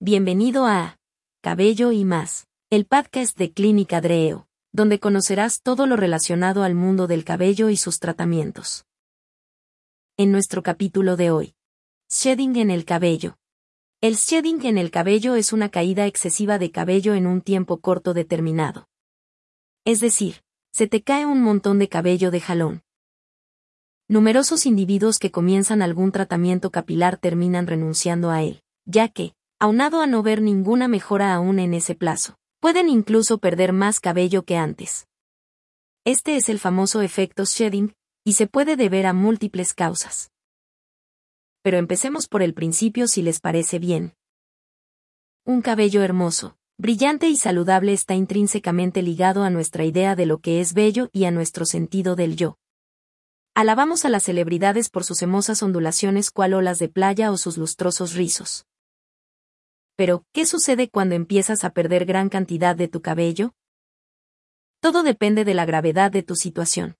Bienvenido a Cabello y más, el podcast de Clínica Dreo, donde conocerás todo lo relacionado al mundo del cabello y sus tratamientos. En nuestro capítulo de hoy, shedding en el cabello. El shedding en el cabello es una caída excesiva de cabello en un tiempo corto determinado. Es decir, se te cae un montón de cabello de jalón. Numerosos individuos que comienzan algún tratamiento capilar terminan renunciando a él, ya que, aunado a no ver ninguna mejora aún en ese plazo. Pueden incluso perder más cabello que antes. Este es el famoso efecto shedding, y se puede deber a múltiples causas. Pero empecemos por el principio si les parece bien. Un cabello hermoso, brillante y saludable está intrínsecamente ligado a nuestra idea de lo que es bello y a nuestro sentido del yo. Alabamos a las celebridades por sus hermosas ondulaciones cual olas de playa o sus lustrosos rizos. Pero, ¿qué sucede cuando empiezas a perder gran cantidad de tu cabello? Todo depende de la gravedad de tu situación.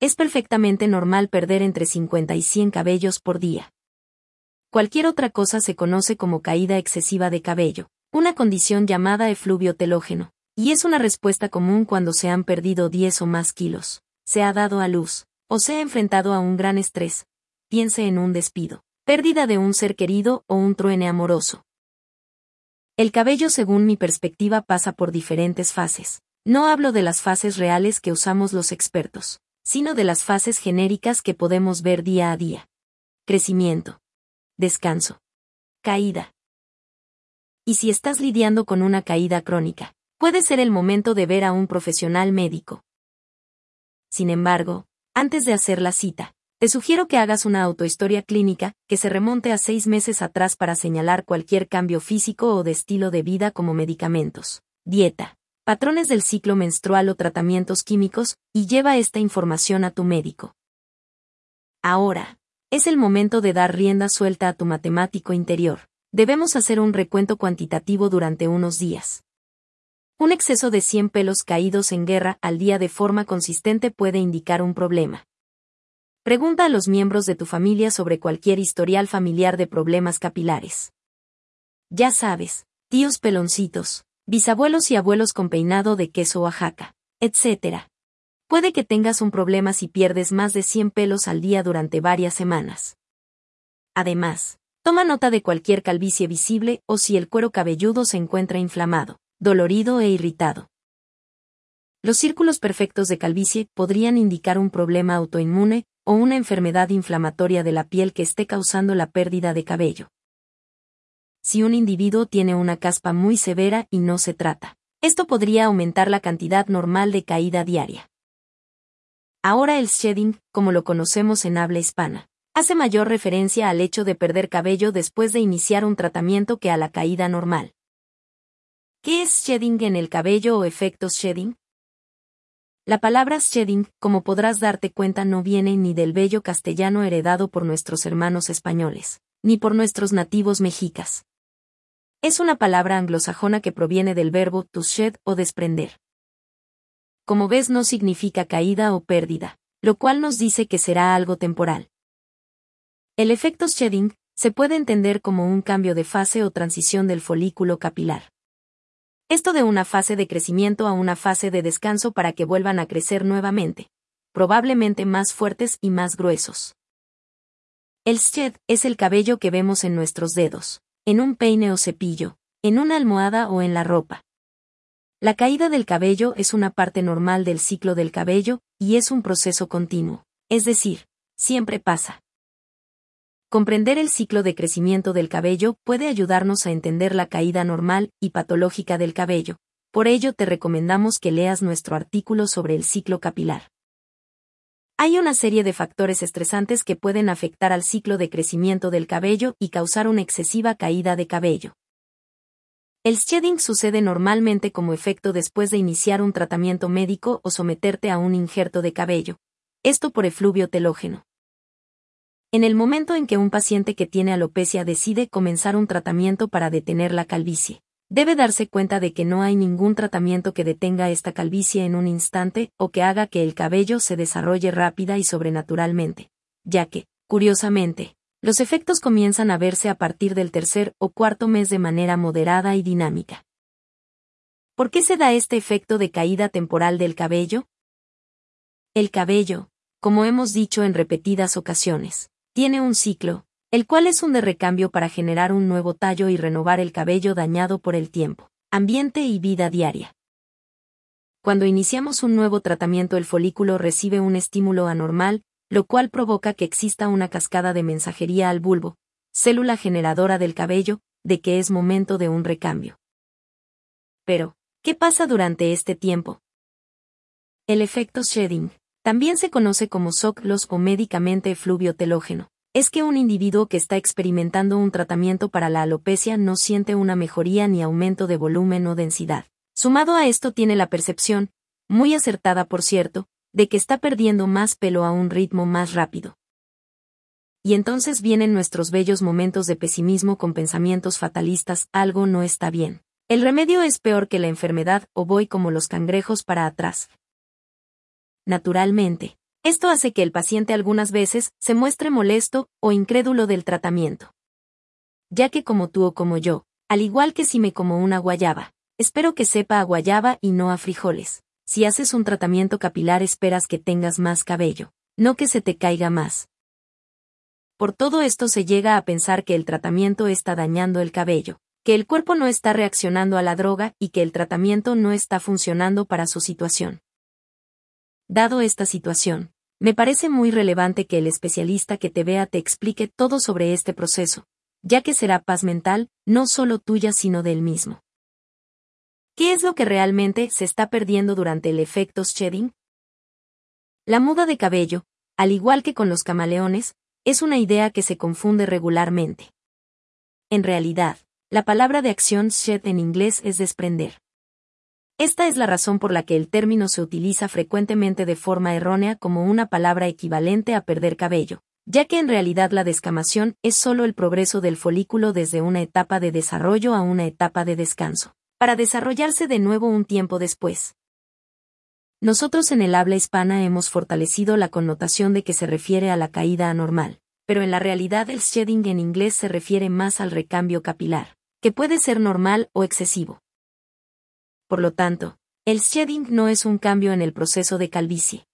Es perfectamente normal perder entre 50 y 100 cabellos por día. Cualquier otra cosa se conoce como caída excesiva de cabello, una condición llamada efluvio telógeno, y es una respuesta común cuando se han perdido 10 o más kilos, se ha dado a luz, o se ha enfrentado a un gran estrés, piense en un despido, pérdida de un ser querido o un truene amoroso. El cabello según mi perspectiva pasa por diferentes fases. No hablo de las fases reales que usamos los expertos, sino de las fases genéricas que podemos ver día a día. Crecimiento. Descanso. Caída. Y si estás lidiando con una caída crónica, puede ser el momento de ver a un profesional médico. Sin embargo, antes de hacer la cita, te sugiero que hagas una autohistoria clínica, que se remonte a seis meses atrás para señalar cualquier cambio físico o de estilo de vida como medicamentos, dieta, patrones del ciclo menstrual o tratamientos químicos, y lleva esta información a tu médico. Ahora, es el momento de dar rienda suelta a tu matemático interior. Debemos hacer un recuento cuantitativo durante unos días. Un exceso de 100 pelos caídos en guerra al día de forma consistente puede indicar un problema. Pregunta a los miembros de tu familia sobre cualquier historial familiar de problemas capilares. Ya sabes, tíos peloncitos, bisabuelos y abuelos con peinado de queso Oaxaca, etc. Puede que tengas un problema si pierdes más de 100 pelos al día durante varias semanas. Además, toma nota de cualquier calvicie visible o si el cuero cabelludo se encuentra inflamado, dolorido e irritado. Los círculos perfectos de calvicie podrían indicar un problema autoinmune o una enfermedad inflamatoria de la piel que esté causando la pérdida de cabello. Si un individuo tiene una caspa muy severa y no se trata, esto podría aumentar la cantidad normal de caída diaria. Ahora el shedding, como lo conocemos en habla hispana, hace mayor referencia al hecho de perder cabello después de iniciar un tratamiento que a la caída normal. ¿Qué es shedding en el cabello o efectos shedding? La palabra shedding, como podrás darte cuenta, no viene ni del bello castellano heredado por nuestros hermanos españoles, ni por nuestros nativos mexicas. Es una palabra anglosajona que proviene del verbo to shed o desprender. Como ves, no significa caída o pérdida, lo cual nos dice que será algo temporal. El efecto shedding se puede entender como un cambio de fase o transición del folículo capilar. Esto de una fase de crecimiento a una fase de descanso para que vuelvan a crecer nuevamente, probablemente más fuertes y más gruesos. El shed es el cabello que vemos en nuestros dedos, en un peine o cepillo, en una almohada o en la ropa. La caída del cabello es una parte normal del ciclo del cabello, y es un proceso continuo, es decir, siempre pasa. Comprender el ciclo de crecimiento del cabello puede ayudarnos a entender la caída normal y patológica del cabello. Por ello te recomendamos que leas nuestro artículo sobre el ciclo capilar. Hay una serie de factores estresantes que pueden afectar al ciclo de crecimiento del cabello y causar una excesiva caída de cabello. El shedding sucede normalmente como efecto después de iniciar un tratamiento médico o someterte a un injerto de cabello. Esto por efluvio telógeno. En el momento en que un paciente que tiene alopecia decide comenzar un tratamiento para detener la calvicie, debe darse cuenta de que no hay ningún tratamiento que detenga esta calvicie en un instante o que haga que el cabello se desarrolle rápida y sobrenaturalmente, ya que, curiosamente, Los efectos comienzan a verse a partir del tercer o cuarto mes de manera moderada y dinámica. ¿Por qué se da este efecto de caída temporal del cabello? El cabello, como hemos dicho en repetidas ocasiones, tiene un ciclo, el cual es un de recambio para generar un nuevo tallo y renovar el cabello dañado por el tiempo, ambiente y vida diaria. Cuando iniciamos un nuevo tratamiento el folículo recibe un estímulo anormal, lo cual provoca que exista una cascada de mensajería al bulbo, célula generadora del cabello, de que es momento de un recambio. Pero, ¿qué pasa durante este tiempo? El efecto shedding, también se conoce como SOC o médicamente efluvio telógeno, es que un individuo que está experimentando un tratamiento para la alopecia no siente una mejoría ni aumento de volumen o densidad. Sumado a esto tiene la percepción, muy acertada por cierto, de que está perdiendo más pelo a un ritmo más rápido. Y entonces vienen nuestros bellos momentos de pesimismo con pensamientos fatalistas, algo no está bien. El remedio es peor que la enfermedad o voy como los cangrejos para atrás. Naturalmente, esto hace que el paciente algunas veces se muestre molesto o incrédulo del tratamiento. Ya que como tú o como yo, al igual que si me como una guayaba, espero que sepa a guayaba y no a frijoles. Si haces un tratamiento capilar esperas que tengas más cabello, no que se te caiga más. Por todo esto se llega a pensar que el tratamiento está dañando el cabello, que el cuerpo no está reaccionando a la droga y que el tratamiento no está funcionando para su situación. Dado esta situación, me parece muy relevante que el especialista que te vea te explique todo sobre este proceso, ya que será paz mental, no solo tuya sino del mismo. ¿Qué es lo que realmente se está perdiendo durante el efecto shedding? La muda de cabello, al igual que con los camaleones, es una idea que se confunde regularmente. En realidad, la palabra de acción shed en inglés es desprender. Esta es la razón por la que el término se utiliza frecuentemente de forma errónea como una palabra equivalente a perder cabello, ya que en realidad la descamación es solo el progreso del folículo desde una etapa de desarrollo a una etapa de descanso, para desarrollarse de nuevo un tiempo después. Nosotros en el habla hispana hemos fortalecido la connotación de que se refiere a la caída anormal, pero en la realidad el shedding en inglés se refiere más al recambio capilar, que puede ser normal o excesivo. Por lo tanto, el shedding no es un cambio en el proceso de calvicie.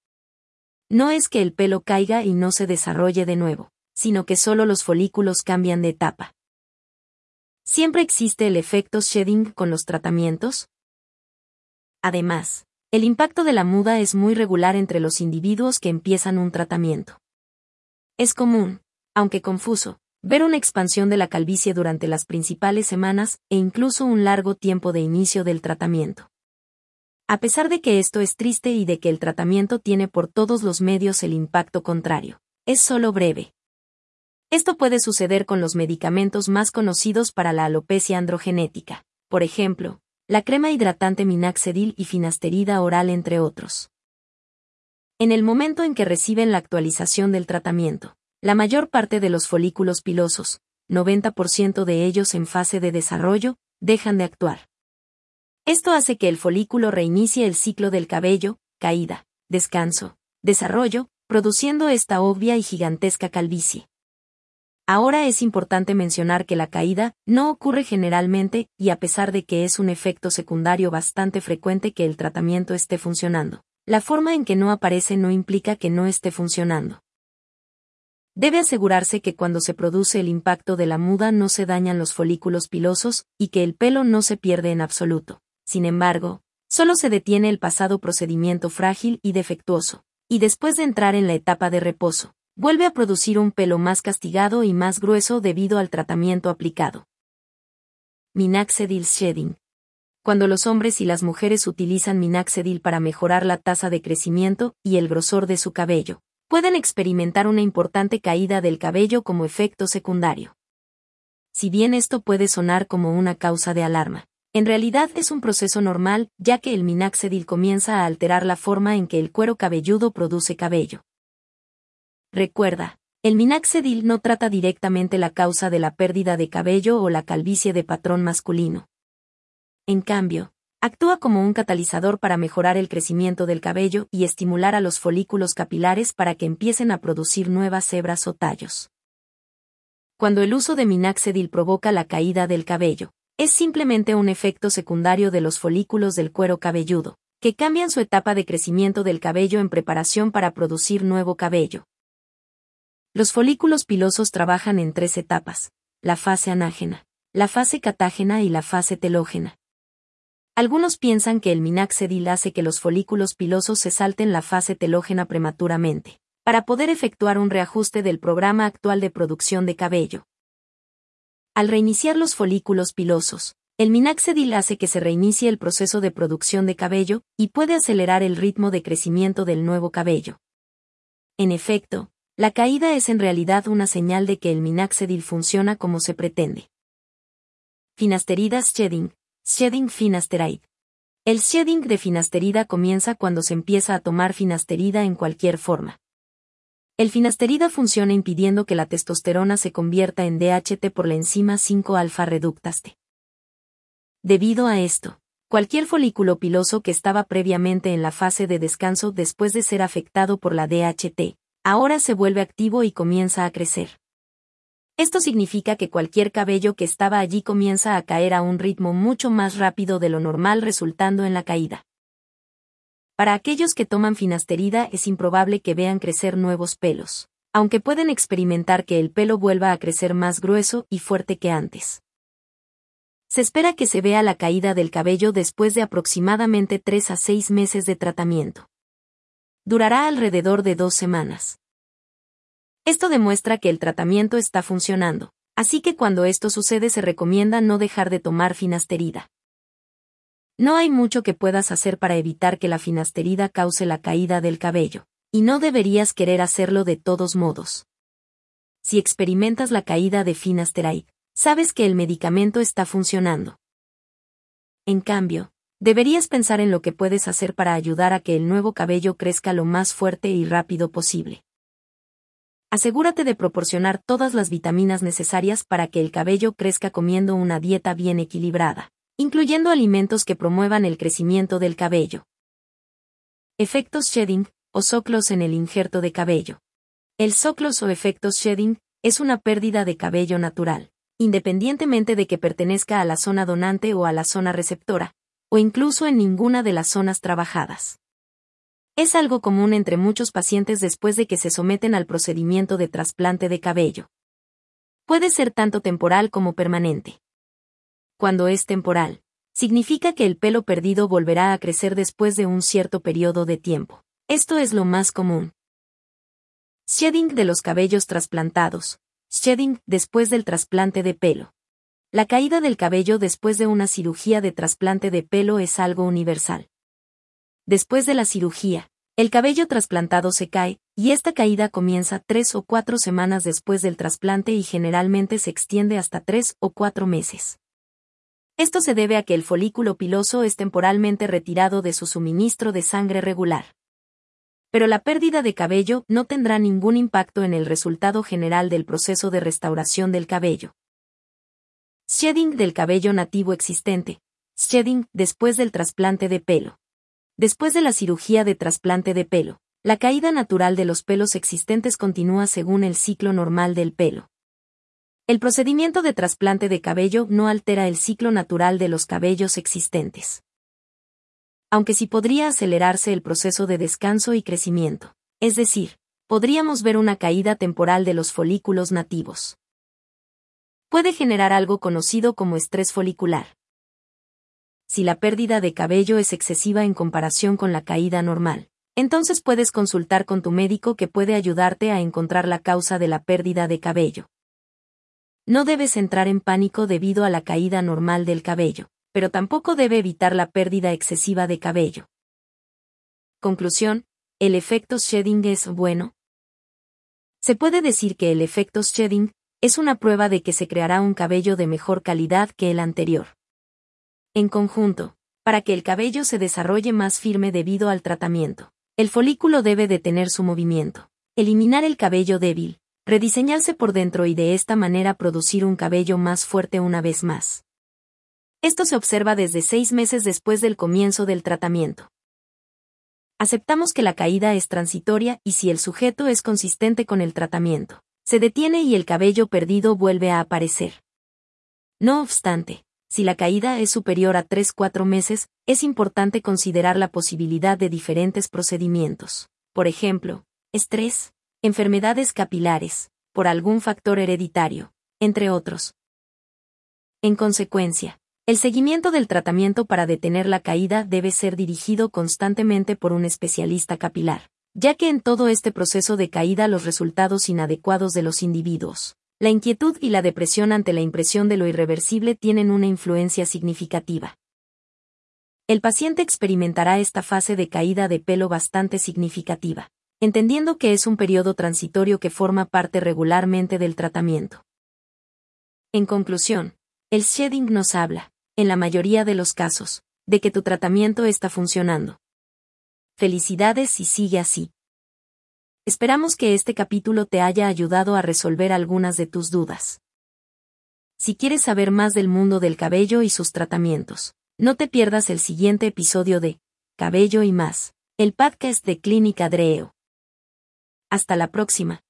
No es que el pelo caiga y no se desarrolle de nuevo, sino que solo los folículos cambian de etapa. ¿Siempre existe el efecto shedding con los tratamientos? Además, el impacto de la muda es muy regular entre los individuos que empiezan un tratamiento. Es común, aunque confuso, ver una expansión de la calvicie durante las principales semanas e incluso un largo tiempo de inicio del tratamiento. A pesar de que esto es triste y de que el tratamiento tiene por todos los medios el impacto contrario, es solo breve. Esto puede suceder con los medicamentos más conocidos para la alopecia androgenética, por ejemplo, la crema hidratante minaxedil y finasterida oral entre otros. En el momento en que reciben la actualización del tratamiento, la mayor parte de los folículos pilosos, 90% de ellos en fase de desarrollo, dejan de actuar. Esto hace que el folículo reinicie el ciclo del cabello, caída, descanso, desarrollo, produciendo esta obvia y gigantesca calvicie. Ahora es importante mencionar que la caída no ocurre generalmente y a pesar de que es un efecto secundario bastante frecuente que el tratamiento esté funcionando, la forma en que no aparece no implica que no esté funcionando. Debe asegurarse que cuando se produce el impacto de la muda no se dañan los folículos pilosos y que el pelo no se pierde en absoluto. Sin embargo, solo se detiene el pasado procedimiento frágil y defectuoso, y después de entrar en la etapa de reposo, vuelve a producir un pelo más castigado y más grueso debido al tratamiento aplicado. Minaxedil Shedding. Cuando los hombres y las mujeres utilizan minaxedil para mejorar la tasa de crecimiento y el grosor de su cabello, pueden experimentar una importante caída del cabello como efecto secundario. Si bien esto puede sonar como una causa de alarma, en realidad es un proceso normal, ya que el minaxedil comienza a alterar la forma en que el cuero cabelludo produce cabello. Recuerda, el minaxedil no trata directamente la causa de la pérdida de cabello o la calvicie de patrón masculino. En cambio, Actúa como un catalizador para mejorar el crecimiento del cabello y estimular a los folículos capilares para que empiecen a producir nuevas hebras o tallos. cuando el uso de minoxidil provoca la caída del cabello, es simplemente un efecto secundario de los folículos del cuero cabelludo, que cambian su etapa de crecimiento del cabello en preparación para producir nuevo cabello. Los folículos pilosos trabajan en tres etapas, la fase anágena, la fase catágena y la fase telógena. Algunos piensan que el minaxedil hace que los folículos pilosos se salten la fase telógena prematuramente, para poder efectuar un reajuste del programa actual de producción de cabello. Al reiniciar los folículos pilosos, el minaxedil hace que se reinicie el proceso de producción de cabello y puede acelerar el ritmo de crecimiento del nuevo cabello. En efecto, la caída es en realidad una señal de que el minaxedil funciona como se pretende. Finasterida shedding, shedding finasteride. El shedding de finasterida comienza cuando se empieza a tomar finasterida en cualquier forma. El finasterida funciona impidiendo que la testosterona se convierta en DHT por la enzima 5-alfa reductase. Debido a esto, cualquier folículo piloso que estaba previamente en la fase de descanso después de ser afectado por la DHT, ahora se vuelve activo y comienza a crecer. Esto significa que cualquier cabello que estaba allí comienza a caer a un ritmo mucho más rápido de lo normal resultando en la caída. Para aquellos que toman finasterida es improbable que vean crecer nuevos pelos, aunque pueden experimentar que el pelo vuelva a crecer más grueso y fuerte que antes. Se espera que se vea la caída del cabello después de aproximadamente 3 a 6 meses de tratamiento. Durará alrededor de dos semanas. Esto demuestra que el tratamiento está funcionando, así que cuando esto sucede se recomienda no dejar de tomar finasterida. No hay mucho que puedas hacer para evitar que la finasterida cause la caída del cabello, y no deberías querer hacerlo de todos modos. Si experimentas la caída de finasteride, sabes que el medicamento está funcionando. En cambio, deberías pensar en lo que puedes hacer para ayudar a que el nuevo cabello crezca lo más fuerte y rápido posible. Asegúrate de proporcionar todas las vitaminas necesarias para que el cabello crezca comiendo una dieta bien equilibrada incluyendo alimentos que promuevan el crecimiento del cabello. Efectos shedding, o soclos en el injerto de cabello. El soclos o efectos shedding es una pérdida de cabello natural, independientemente de que pertenezca a la zona donante o a la zona receptora, o incluso en ninguna de las zonas trabajadas. Es algo común entre muchos pacientes después de que se someten al procedimiento de trasplante de cabello. Puede ser tanto temporal como permanente cuando es temporal, significa que el pelo perdido volverá a crecer después de un cierto periodo de tiempo. Esto es lo más común. Shedding de los cabellos trasplantados. Shedding después del trasplante de pelo. La caída del cabello después de una cirugía de trasplante de pelo es algo universal. Después de la cirugía, el cabello trasplantado se cae, y esta caída comienza tres o cuatro semanas después del trasplante y generalmente se extiende hasta tres o cuatro meses. Esto se debe a que el folículo piloso es temporalmente retirado de su suministro de sangre regular. Pero la pérdida de cabello no tendrá ningún impacto en el resultado general del proceso de restauración del cabello. Shedding del cabello nativo existente. Shedding después del trasplante de pelo. Después de la cirugía de trasplante de pelo, la caída natural de los pelos existentes continúa según el ciclo normal del pelo. El procedimiento de trasplante de cabello no altera el ciclo natural de los cabellos existentes. Aunque sí podría acelerarse el proceso de descanso y crecimiento. Es decir, podríamos ver una caída temporal de los folículos nativos. Puede generar algo conocido como estrés folicular. Si la pérdida de cabello es excesiva en comparación con la caída normal, entonces puedes consultar con tu médico que puede ayudarte a encontrar la causa de la pérdida de cabello. No debes entrar en pánico debido a la caída normal del cabello, pero tampoco debe evitar la pérdida excesiva de cabello. Conclusión, ¿el efecto shedding es bueno? Se puede decir que el efecto shedding es una prueba de que se creará un cabello de mejor calidad que el anterior. En conjunto, para que el cabello se desarrolle más firme debido al tratamiento, el folículo debe detener su movimiento, eliminar el cabello débil, rediseñarse por dentro y de esta manera producir un cabello más fuerte una vez más. Esto se observa desde seis meses después del comienzo del tratamiento. Aceptamos que la caída es transitoria y si el sujeto es consistente con el tratamiento, se detiene y el cabello perdido vuelve a aparecer. No obstante, si la caída es superior a 3-4 meses, es importante considerar la posibilidad de diferentes procedimientos. Por ejemplo, estrés, enfermedades capilares, por algún factor hereditario, entre otros. En consecuencia, el seguimiento del tratamiento para detener la caída debe ser dirigido constantemente por un especialista capilar, ya que en todo este proceso de caída los resultados inadecuados de los individuos, la inquietud y la depresión ante la impresión de lo irreversible tienen una influencia significativa. El paciente experimentará esta fase de caída de pelo bastante significativa, entendiendo que es un periodo transitorio que forma parte regularmente del tratamiento. En conclusión, el shedding nos habla, en la mayoría de los casos, de que tu tratamiento está funcionando. Felicidades y sigue así. Esperamos que este capítulo te haya ayudado a resolver algunas de tus dudas. Si quieres saber más del mundo del cabello y sus tratamientos, no te pierdas el siguiente episodio de Cabello y más, el podcast de Clínica Dreo. Hasta la próxima.